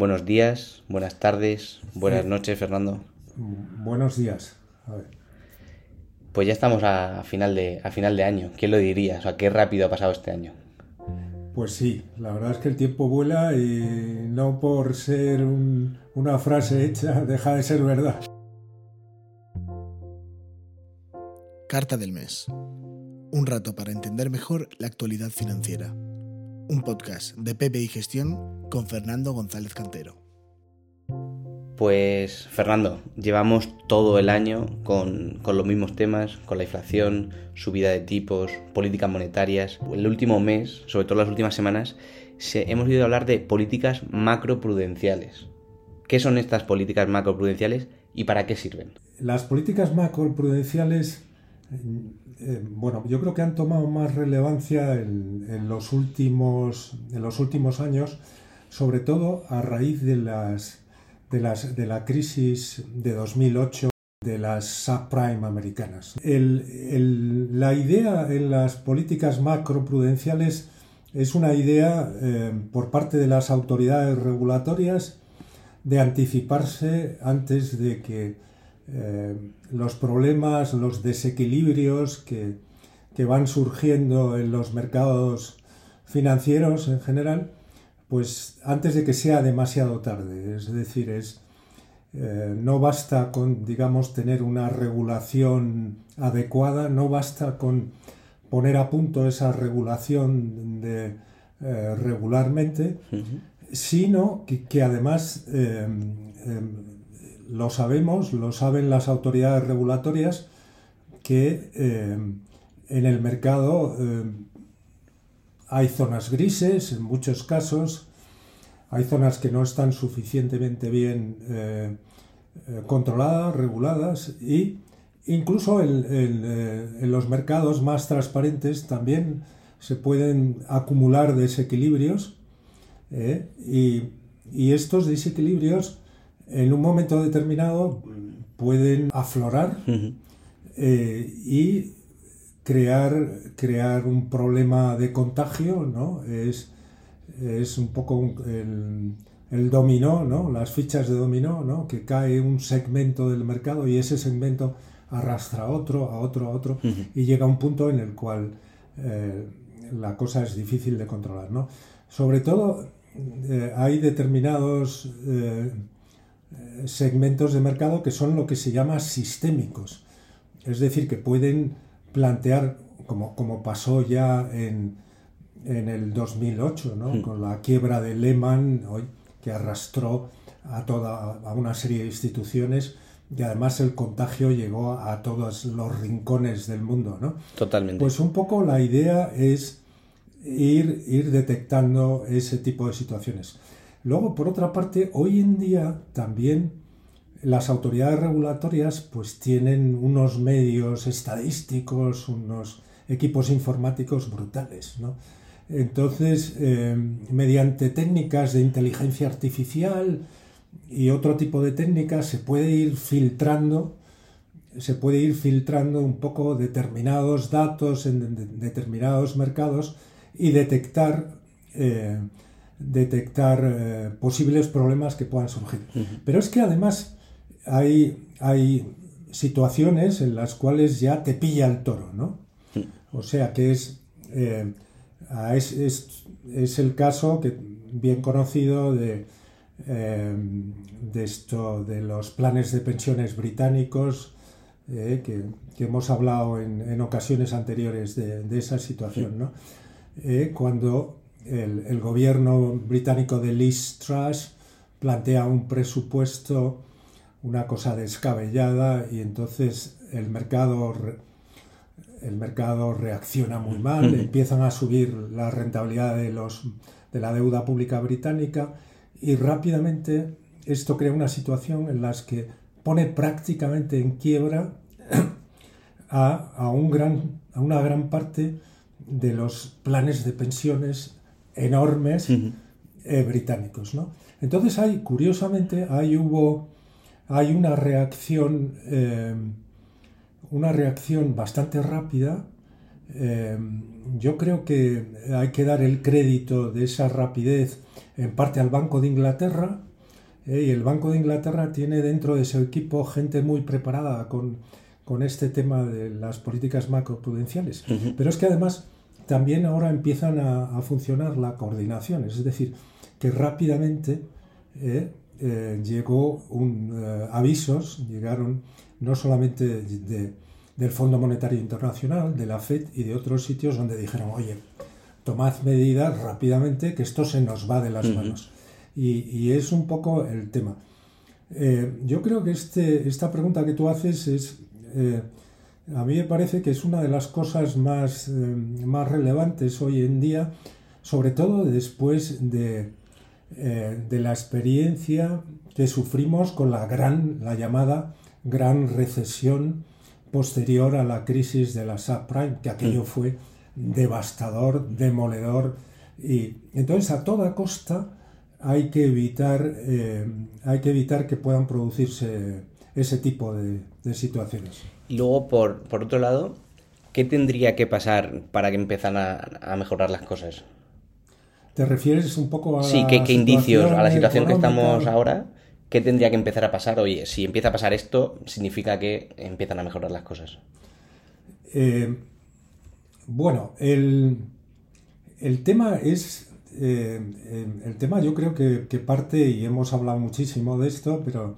Buenos días, buenas tardes, buenas noches, Fernando. Buenos días. A ver. Pues ya estamos a final de, a final de año. ¿Quién lo diría? O sea, qué rápido ha pasado este año. Pues sí, la verdad es que el tiempo vuela y no por ser un- una frase hecha deja de ser verdad. Carta del mes. Un rato para entender mejor la actualidad financiera. Un podcast de PPI Gestión con Fernando González Cantero. Pues, Fernando, llevamos todo el año con, con los mismos temas, con la inflación, subida de tipos, políticas monetarias. El último mes, sobre todo las últimas semanas, se- hemos oído hablar de políticas macroprudenciales. ¿Qué son estas políticas macroprudenciales y para qué sirven? Las políticas macroprudenciales, eh, bueno, yo creo que han tomado más relevancia en, los últimos, años, sobre todo a raíz de, de, la crisis de 2008 de las subprime americanas. La idea en las políticas macroprudenciales es una idea eh, por parte de las autoridades regulatorias de anticiparse antes de que eh, los problemas, los desequilibrios que, que van surgiendo en los mercados financieros en general, pues antes de que sea demasiado tarde. Es decir, es, eh, no basta con, digamos, tener una regulación adecuada, no basta con poner a punto esa regulación de, eh, regularmente, sino que, que además lo sabemos, lo saben las autoridades regulatorias, que eh, en el mercado eh, hay zonas grises en muchos casos, hay zonas que no están suficientemente bien eh, controladas, reguladas y incluso en, los mercados más transparentes también se pueden acumular desequilibrios y estos desequilibrios en un momento determinado pueden aflorar eh, y crear, crear un problema de contagio, ¿no? Es, es un poco un- el, el dominó, ¿no? Las fichas de dominó, ¿no? Que cae un segmento del mercado y ese segmento arrastra a otro, a otro, a otro y llega a un punto en el cual eh, la cosa es difícil de controlar, ¿no? Sobre todo eh, hay determinados segmentos de mercado que son lo que se llama sistémicos. Es decir, que pueden plantear, como, como pasó ya en, en el 2008, ¿no? con la quiebra de Lehman, hoy, que arrastró a, toda, a una serie de instituciones y además el contagio llegó a todos los rincones del mundo. ¿no? Totalmente. Pues un poco la idea es ir, ir detectando ese tipo de situaciones. Luego, por otra parte, hoy en día también las autoridades regulatorias pues tienen unos medios estadísticos, unos equipos informáticos brutales, ¿no? Entonces, eh, mediante técnicas de inteligencia artificial y otro tipo de técnicas se puede ir filtrando se puede ir filtrando un poco determinados datos en de- de- determinados mercados y detectar, eh, detectar eh, posibles problemas que puedan surgir. Pero es que además hay, hay situaciones en las cuales ya te pilla el toro, ¿no? O sea que es, eh, es, es- es el caso que, bien conocido de, eh, de esto de los planes de pensiones británicos eh, que, que hemos hablado en, en ocasiones anteriores de, de esa situación, ¿no? Cuando el, el gobierno británico de Liz Truss plantea un presupuesto, una cosa descabellada, y entonces el mercado, el mercado reacciona muy mal, empiezan a subir la rentabilidad de, los, de la deuda pública británica y rápidamente esto crea una situación en la que pone prácticamente en quiebra a, a un gran, a una gran parte de los planes de pensiones enormes eh, británicos. ¿no? Entonces hay, curiosamente, hay, hubo, hay una reacción, eh, una reacción bastante rápida. Eh, yo creo que hay que dar el crédito de esa rapidez en parte al Banco de Inglaterra, y el Banco de Inglaterra tiene dentro de su equipo gente muy preparada con, con este tema de las políticas macroprudenciales. Pero es que además también ahora empiezan a, a, funcionar la coordinación, es decir, que rápidamente eh, eh, llegó un, eh, avisos, llegaron no solamente de, del Fondo Monetario Internacional, de la FED y de otros sitios donde dijeron, oye, tomad medidas rápidamente que esto se nos va de las manos. Y, y, es un poco el tema. yo creo que este, esta pregunta que tú haces es, a mí me parece que es una de las cosas más, más relevantes hoy en día, sobre todo después de, eh, de la experiencia que sufrimos con la gran, la llamada gran recesión posterior a la crisis de la subprime, que aquello mm. fue devastador, demoledor, y entonces a toda costa hay que evitar, eh, hay que, evitar que puedan producirse ese tipo de, situaciones. Y luego, por, por, otro lado, ¿qué tendría que pasar para que empezaran a mejorar las cosas? ¿Te refieres un poco a... Sí, ¿qué, indicios a la situación que estamos ahora? ¿Qué tendría que empezar a pasar? Oye, si empieza a pasar esto, significa que empiezan a mejorar las cosas. Eh, bueno, el, tema es... Eh, el tema yo creo que, parte, y hemos hablado muchísimo de esto, pero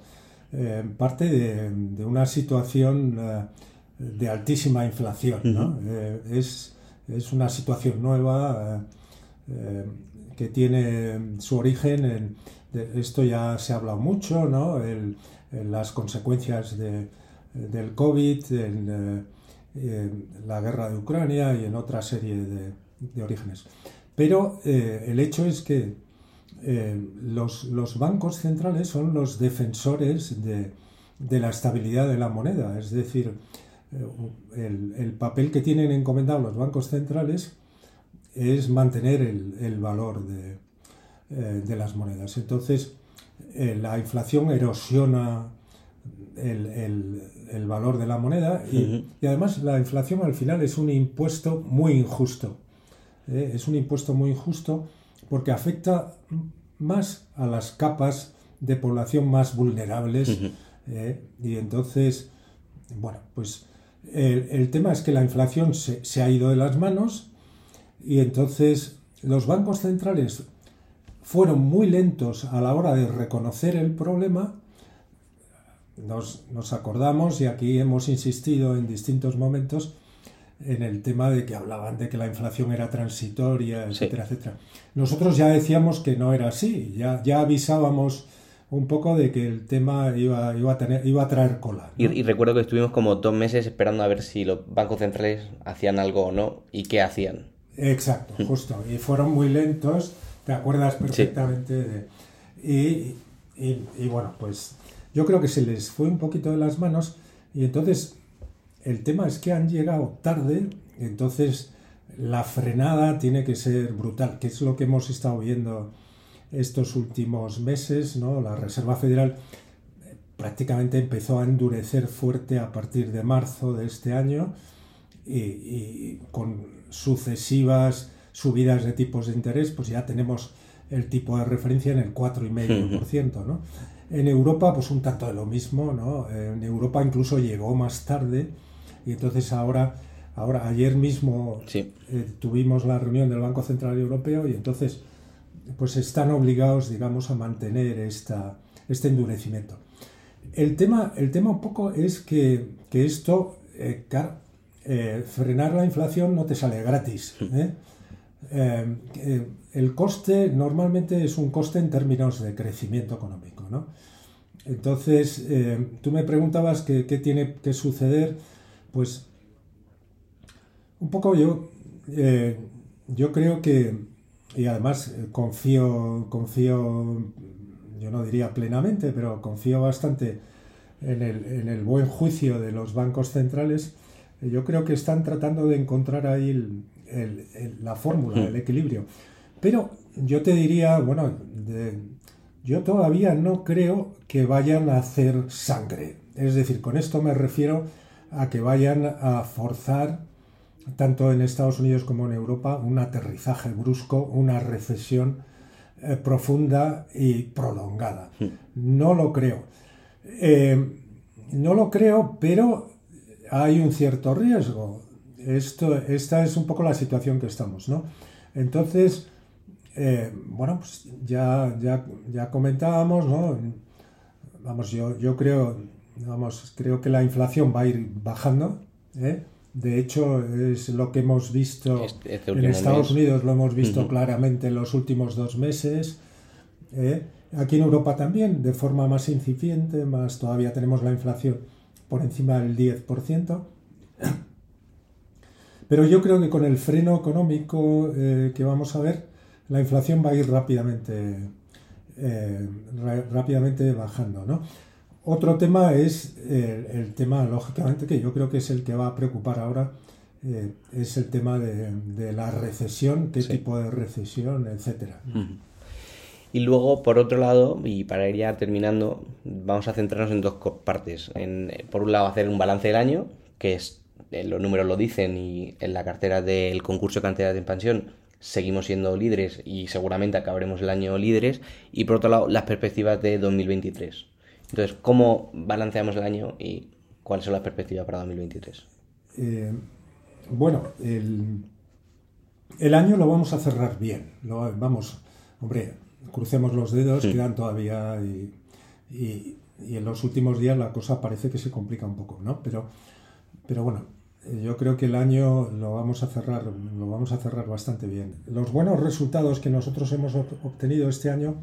eh, parte de, una situación de altísima inflación. ¿no? es, es, una situación nueva que tiene su origen en, esto ya se ha hablado mucho, ¿no? en las consecuencias de, del COVID, en, eh, la guerra de Ucrania y en otra serie de, orígenes. Pero eh, el hecho es que eh, los, los, bancos centrales son los defensores de, de, la estabilidad de la moneda, es decir, el, el papel que tienen encomendado los bancos centrales es mantener el, valor eh, de, las monedas. Entonces, eh, la inflación erosiona el, valor de la moneda y, además la inflación al final es un impuesto muy injusto. ¿eh? es un impuesto muy injusto porque afecta más a las capas de población más vulnerables y entonces, bueno, pues el, tema es que la inflación se, se ha ido de las manos y entonces los bancos centrales fueron muy lentos a la hora de reconocer el problema. Nos, acordamos, y aquí hemos insistido en distintos momentos, en el tema de que hablaban de que la inflación era transitoria, etcétera, etcétera. Nosotros ya decíamos que no era así, ya, ya avisábamos un poco de que el tema iba, iba, a, tener, iba a traer cola. Y, y, recuerdo que estuvimos como dos meses esperando a ver si los bancos centrales hacían algo o no y qué hacían. Exacto, justo. Y fueron muy lentos, te acuerdas perfectamente de... Y, y, bueno, pues yo creo que se les fue un poquito de las manos y entonces el tema es que han llegado tarde, entonces la frenada tiene que ser brutal, que es lo que hemos estado viendo estos últimos meses. La Reserva Federal prácticamente empezó a endurecer fuerte a partir de marzo de este año y, y con sucesivas subidas de tipos de interés, pues ya tenemos el tipo de referencia en el 4,5%, ¿no? En Europa, pues un tanto de lo mismo, ¿no? En Europa incluso llegó más tarde y entonces ahora, ahora ayer mismo eh, tuvimos la reunión del Banco Central Europeo y entonces pues están obligados, digamos, a mantener esta, este endurecimiento. El tema, el tema un poco es que, que esto, eh, eh, frenar la inflación no te sale gratis. el coste normalmente es un coste en términos de crecimiento económico. ¿no? Entonces, tú me preguntabas qué, tiene que suceder. Pues un poco yo, yo creo que, y además confío, confío, yo no diría plenamente, pero confío bastante en el, en el buen juicio de los bancos centrales yo creo que están tratando de encontrar ahí la fórmula, el equilibrio. Pero yo te diría, bueno, yo todavía no creo que vayan a hacer sangre. Es decir, con esto me refiero a que vayan a forzar, tanto en Estados Unidos como en Europa, un aterrizaje brusco, una recesión eh, profunda y prolongada. No lo creo. Eh, no lo creo, pero hay un cierto riesgo. Esto, esta es un poco la situación que estamos, ¿no? Entonces, eh, bueno, pues ya, ya, ya comentábamos, ¿no? Vamos, yo, yo creo, vamos, creo que la inflación va a ir bajando, ¿eh? De hecho, es lo que hemos visto Este- este en Estados mes. Unidos, lo hemos visto claramente en los últimos dos meses. ¿eh? Aquí en Europa también, de forma más incipiente, más todavía tenemos la inflación por encima del 10%. Pero yo creo que con el freno económico eh, que vamos a ver, la inflación va a ir rápidamente, eh, rápidamente bajando. ¿no? Otro tema es eh, el tema, lógicamente, que yo creo que es el que va a preocupar ahora, eh, es el tema de, de la recesión, qué Sí. tipo de recesión, etcétera. Y luego, por otro lado, y para ir ya terminando, vamos a centrarnos en dos partes. En, eh, por un lado, hacer un balance del año, que es, los números lo dicen, y en la cartera del concurso de cantidad de expansión seguimos siendo líderes y seguramente acabaremos el año líderes. Y por otro lado, las perspectivas de 2023. Entonces, ¿cómo balanceamos el año y cuáles son las perspectivas para 2023? Eh, bueno, el, el año lo vamos a cerrar bien. Lo, vamos, hombre, crucemos los dedos, Sí. quedan todavía y, y- y en los últimos días la cosa parece que se complica un poco, ¿no? Pero, pero bueno, yo creo que el año lo vamos a cerrar, lo vamos a cerrar bastante bien. Los buenos resultados que nosotros hemos ob- obtenido este año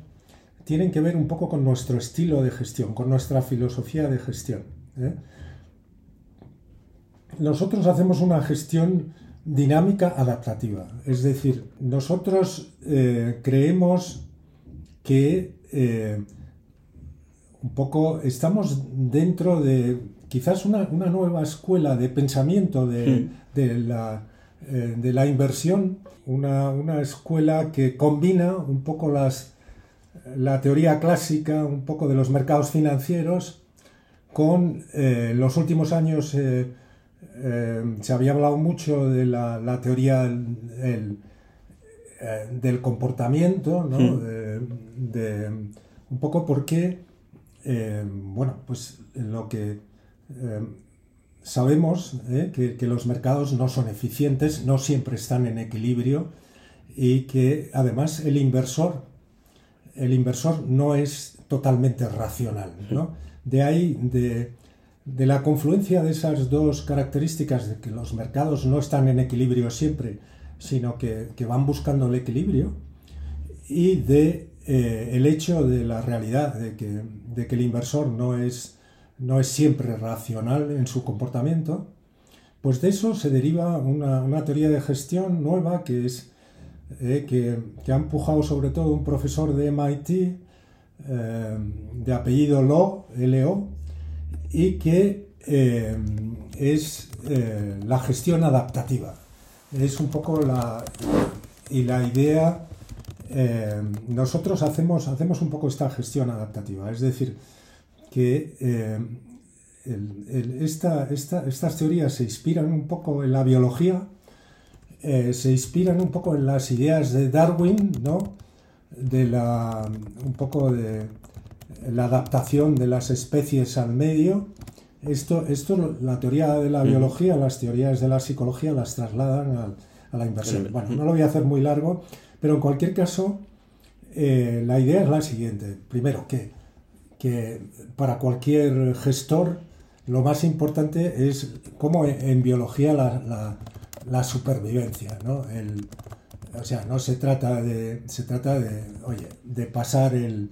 tienen que ver un poco con nuestro estilo de gestión, con nuestra filosofía de gestión. ¿eh? nosotros hacemos una gestión dinámica adaptativa. Es decir, nosotros eh, creemos que eh, un poco estamos dentro de quizás una, una nueva escuela de pensamiento de, de la, de la inversión, una, una escuela que combina un poco las, la teoría clásica, un poco de los mercados financieros, con eh, los últimos años eh, eh, se había hablado mucho de la, la teoría el- el, del comportamiento, ¿no? Hmm. De, de un poco porque, bueno, pues lo que sabemos que, que los mercados no son eficientes, no siempre están en equilibrio y que además el inversor, el inversor no es totalmente racional, ¿no? De ahí, de, de la confluencia de esas dos características de que los mercados no están en equilibrio siempre, sino que, que van buscando el equilibrio, y de eh, el hecho de la realidad, de que, de que el inversor no es, no es siempre racional en su comportamiento, pues de eso se deriva una, una teoría de gestión nueva que es eh, que, que ha empujado sobre todo un profesor de MIT eh, de apellido Lo, L-O, y que eh, es la gestión adaptativa. Es un poco la, y la idea, nosotros hacemos, hacemos un poco esta gestión adaptativa, es decir, que esta- esta- estas teorías se inspiran un poco en la biología, eh, se inspiran un poco en las ideas de Darwin, ¿no? De la, un poco de la adaptación de las especies al medio. Esto, esto la teoría de la biología, las teorías de la psicología las trasladan a, la inversión. Bueno, no lo voy a hacer muy largo, pero en cualquier caso, eh, la idea es la siguiente. Primero, que, que para cualquier gestor lo más importante es como en, en biología la, la- la supervivencia, ¿no? El- o sea, no se trata de, se trata de, oye, de pasar el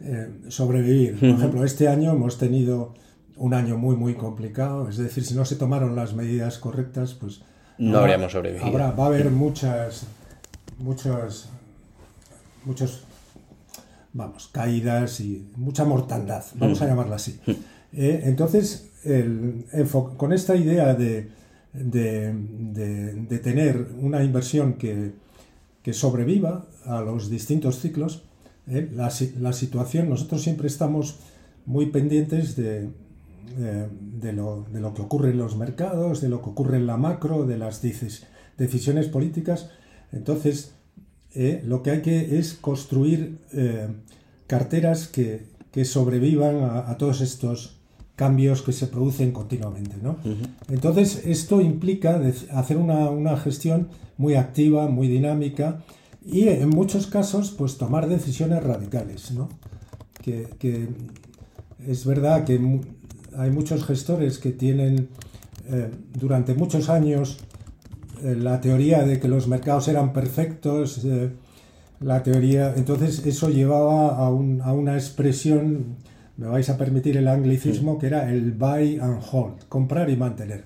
eh, sobrevivir. Por ejemplo, este año hemos tenido un año muy, muy complicado. Es decir, si no se tomaron las medidas correctas, pues No habríamos sobrevivido. Habrá, va a haber muchas, muchos, muchos, vamos, caídas y mucha mortandad, vamos a llamarla así. Eh, entonces, el con esta idea de, de, de- tener una inversión que, que sobreviva a los distintos ciclos, eh, la, la situación, nosotros siempre estamos muy pendientes de, eh, de, lo, de lo que ocurre en los mercados, de lo que ocurre en la macro, de las decisiones políticas. Entonces, eh, lo que hay que es construir carteras que, sobrevivan a, todos estos cambios que se producen continuamente. ¿no? Entonces, esto implica hacer una, gestión muy activa, muy dinámica y en muchos casos, pues tomar decisiones radicales. ¿no? Que, que es verdad que hay muchos gestores que tienen eh, durante muchos años eh, la teoría de que los mercados eran perfectos, eh, la teoría, entonces eso llevaba a, una expresión, me vais a permitir el anglicismo, que era el buy and hold, comprar y mantener.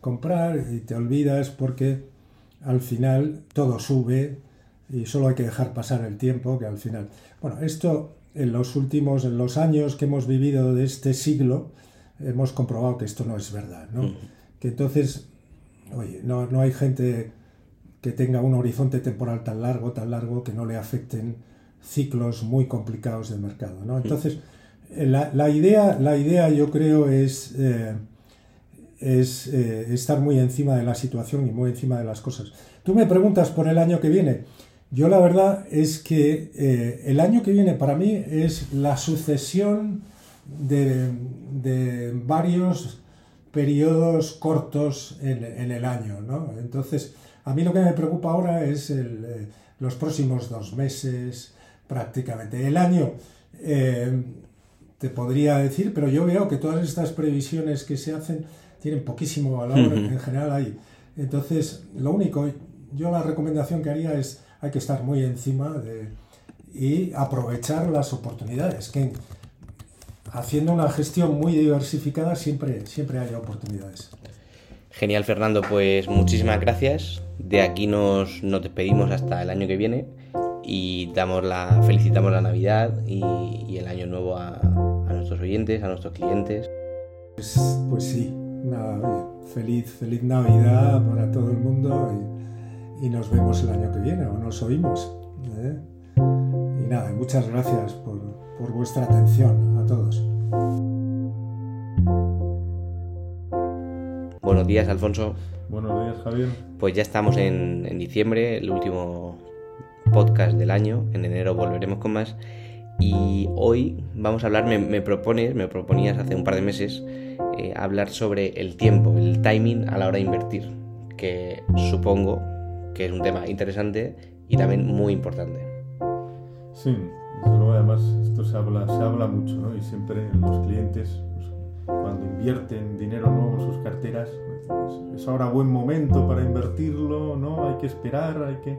comprar y te olvidas porque al final todo sube y solo hay que dejar pasar el tiempo, que al final... Bueno, esto en los últimos, en los años que hemos vivido de este siglo, hemos comprobado que esto no es verdad, ¿no? Que entonces, oye, no, no, hay gente que tenga un horizonte temporal tan largo, tan largo, que no le afecten ciclos muy complicados del mercado, ¿no? Entonces, eh, la, la idea, la idea yo creo es, eh, es eh, estar muy encima de la situación y muy encima de las cosas. Tú me preguntas por el año que viene. Yo la verdad es que eh, el año que viene para mí es la sucesión de, varios periodos cortos en, el año. ¿no? Entonces, a mí lo que me preocupa ahora es eh, los próximos dos meses prácticamente. El año, eh, te podría decir, pero yo veo que todas estas previsiones que se hacen tienen poquísimo valor en general ahí. Entonces, lo único, yo la recomendación que haría es hay que estar muy encima de, y aprovechar las oportunidades, que haciendo una gestión muy diversificada siempre, siempre hay oportunidades. Genial, Fernando, pues muchísimas gracias. De aquí nos, nos despedimos hasta el año que viene y damos la, felicitamos la Navidad y, el año nuevo a, a, nuestros oyentes, a nuestros clientes. Pues, pues sí, feliz, feliz Navidad para todo el mundo. Y y nos vemos el año que viene o nos oímos. ¿eh? Y nada, muchas gracias por, vuestra atención a todos. Buenos días, Alfonso. Buenos días, Javier. Pues ya estamos en, diciembre, el último podcast del año. En enero volveremos con más. Y hoy vamos a hablar, me, propones, me proponías hace un par de meses, eh, hablar sobre el tiempo, el timing a la hora de invertir, que supongo que es un tema interesante y también muy importante. Sí, desde luego además esto se habla, se habla mucho, ¿no? Y siempre los clientes, pues, cuando invierten dinero nuevo en sus carteras, pues, es ahora buen momento para invertirlo, ¿no? Hay que esperar, hay que...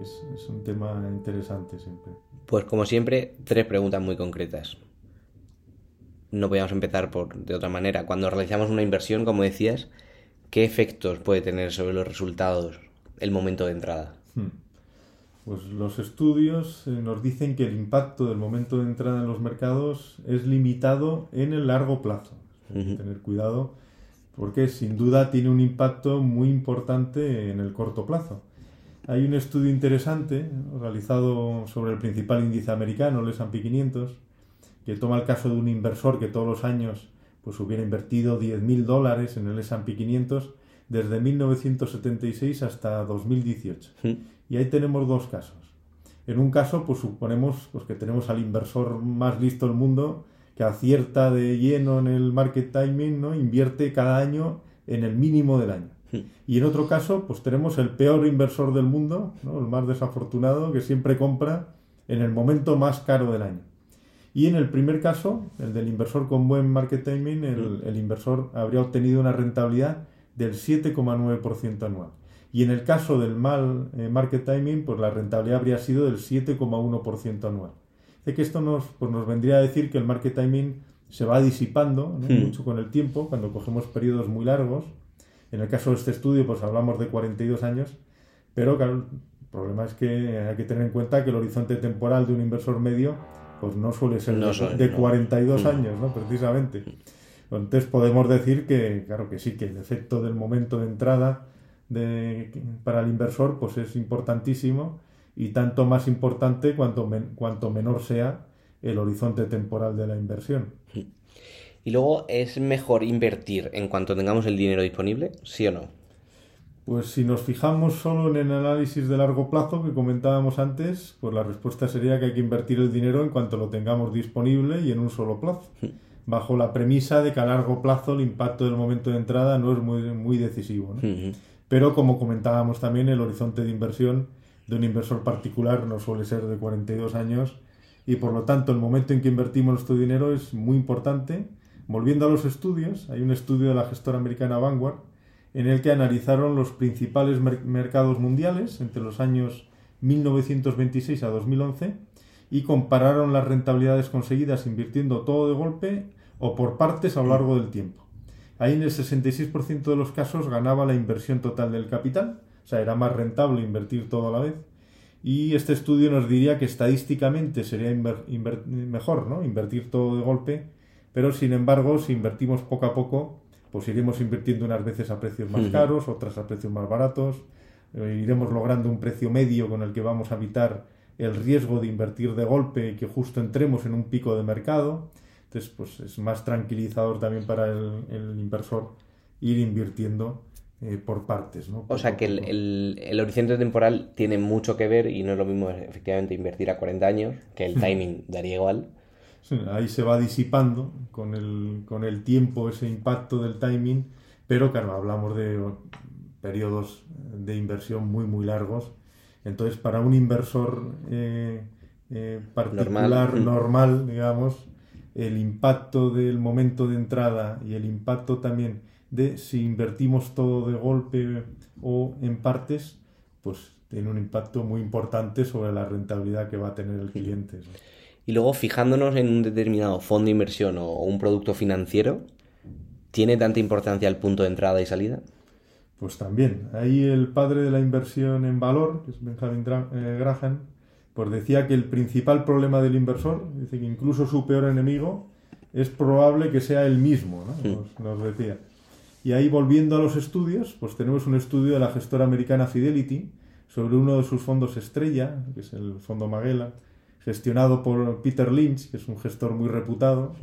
Es, es un tema interesante siempre. Pues como siempre, tres preguntas muy concretas. No podíamos empezar por, de otra manera. Cuando realizamos una inversión, como decías, ¿qué efectos puede tener sobre los resultados el momento de entrada? Hmm. Pues los estudios eh, nos dicen que el impacto del momento de entrada en los mercados es limitado en el largo plazo. Hay que tener cuidado porque sin duda tiene un impacto muy importante en el corto plazo. Hay un estudio interesante realizado sobre el principal índice americano, el S&P 500, que toma el caso de un inversor que todos los años pues hubiera invertido 10.000 dólares en el S&P 500 desde 1976 hasta 2018. Mm. Y ahí tenemos dos casos. En un caso, pues suponemos pues, que tenemos al inversor más listo del mundo que acierta de lleno en el market timing, ¿no? Invierte cada año en el mínimo del año. Y en otro caso, pues tenemos el peor inversor del mundo, ¿no? el más desafortunado, que siempre compra en el momento más caro del año. Y en el primer caso, el del inversor con buen market timing, el, mm. el inversor habría obtenido una rentabilidad del 7,9% anual. Y en el caso del mal eh, market timing, pues la rentabilidad habría sido del 7,1% anual. De que esto nos, pues nos vendría a decir que el market timing se va disipando hmm. mucho con el tiempo, cuando cogemos periodos muy largos. En el caso de este estudio, pues hablamos de 42 años, pero el problema es que hay que tener en cuenta que el horizonte temporal de un inversor medio pues no suele ser de, 42 hmm. años, ¿no? precisamente. Entonces podemos decir que, claro que sí, que el efecto del momento de entrada de, para el inversor pues es importantísimo y tanto más importante cuanto, cuanto menor sea el horizonte temporal de la inversión. Y luego, ¿es mejor invertir en cuanto tengamos el dinero disponible? ¿Sí o no? Pues si nos fijamos solo en el análisis de largo plazo que comentábamos antes, pues la respuesta sería que hay que invertir el dinero en cuanto lo tengamos disponible y en un solo plazo, bajo la premisa de que a largo plazo el impacto del momento de entrada no es muy, muy decisivo. Pero como comentábamos también, el horizonte de inversión de un inversor particular no suele ser de 42 años y por lo tanto el momento en que invertimos nuestro dinero es muy importante. Volviendo a los estudios, hay un estudio de la gestora americana Vanguard en el que analizaron los principales mercados mundiales entre los años 1926 a 2011 y compararon las rentabilidades conseguidas invirtiendo todo de golpe o por partes a lo largo del tiempo. Ahí en el 66% de los casos ganaba la inversión total del capital, o sea, era más rentable invertir todo a la vez. Y este estudio nos diría que estadísticamente sería mejor ¿no? invertir todo de golpe, pero sin embargo, si invertimos poco a poco, pues iremos invirtiendo unas veces a precios más caros, otras a precios más baratos, eh, iremos logrando un precio medio con el que vamos a evitar el riesgo de invertir de golpe y que justo entremos en un pico de mercado. Entonces, pues es más tranquilizador también para el, inversor ir invirtiendo eh, por partes. ¿no? o sea que el, el, horizonte temporal tiene mucho que ver y no es lo mismo efectivamente invertir a 40 años, que el timing daría igual, ahí se va disipando con el, con el tiempo ese impacto del timing, pero claro, hablamos de periodos de inversión muy, muy largos. Entonces, para un inversor eh, eh, particular, normal. normal, digamos, el impacto del momento de entrada y el impacto también de si invertimos todo de golpe o en partes, pues tiene un impacto muy importante sobre la rentabilidad que va a tener el cliente. Y luego fijándonos en un determinado fondo de inversión o un producto financiero, ¿tiene tanta importancia el punto de entrada y salida? Pues también. Ahí el padre de la inversión en valor, que es Benjamin eh, Graham, pues decía que el principal problema del inversor, dice que incluso su peor enemigo, es probable que sea el mismo, ¿no? Nos, decía. Y ahí volviendo a los estudios, pues tenemos un estudio de la gestora americana Fidelity sobre uno de sus fondos estrella, que es el fondo Magellan, gestionado por Peter Lynch, que es un gestor muy reputado,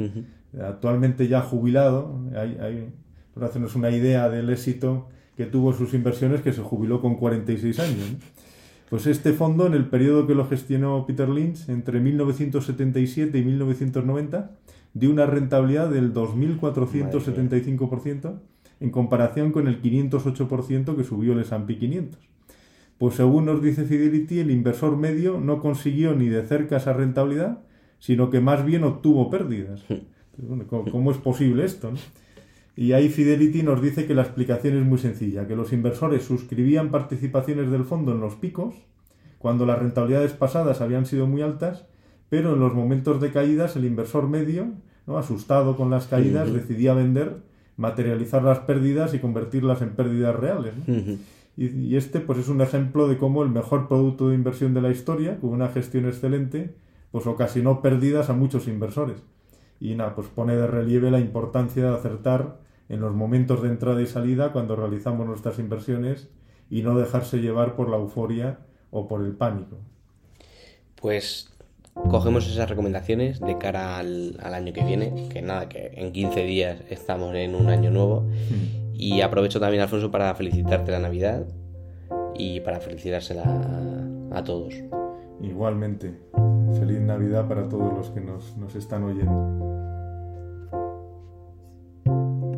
actualmente ya jubilado. Hay, hay, por hacernos una idea del éxito que tuvo sus inversiones, que se jubiló con 46 años. Pues este fondo, en el periodo que lo gestionó Peter Lynch, entre 1977 y 1990, dio una rentabilidad del 2.475% en comparación con el 508% que subió el S&P 500. Pues según nos dice Fidelity, el inversor medio no consiguió ni de cerca esa rentabilidad, sino que más bien obtuvo pérdidas. ¿Cómo es posible esto? Y ahí Fidelity nos dice que la explicación es muy sencilla, que los inversores suscribían participaciones del fondo en los picos, cuando las rentabilidades pasadas habían sido muy altas, pero en los momentos de caídas el inversor medio, ¿no? asustado con las caídas, decidía vender, materializar las pérdidas y convertirlas en pérdidas reales. Y, este pues es un ejemplo de cómo el mejor producto de inversión de la historia, con una gestión excelente, pues ocasionó pérdidas a muchos inversores. Y nada, pues pone de relieve la importancia de acertar en los momentos de entrada y salida cuando realizamos nuestras inversiones y no dejarse llevar por la euforia o por el pánico. Pues cogemos esas recomendaciones de cara al, al, año que viene, que nada, que en 15 días estamos en un año nuevo. Mm. Y aprovecho también, Alfonso, para felicitarte la Navidad y para felicitársela a, todos. Igualmente, feliz Navidad para todos los que nos, nos están oyendo.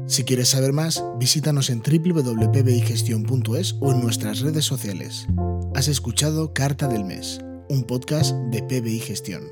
Si quieres saber más, visítanos en www.pbigestion.es o en nuestras redes sociales. Has escuchado Carta del Mes, un podcast de PBI Gestión.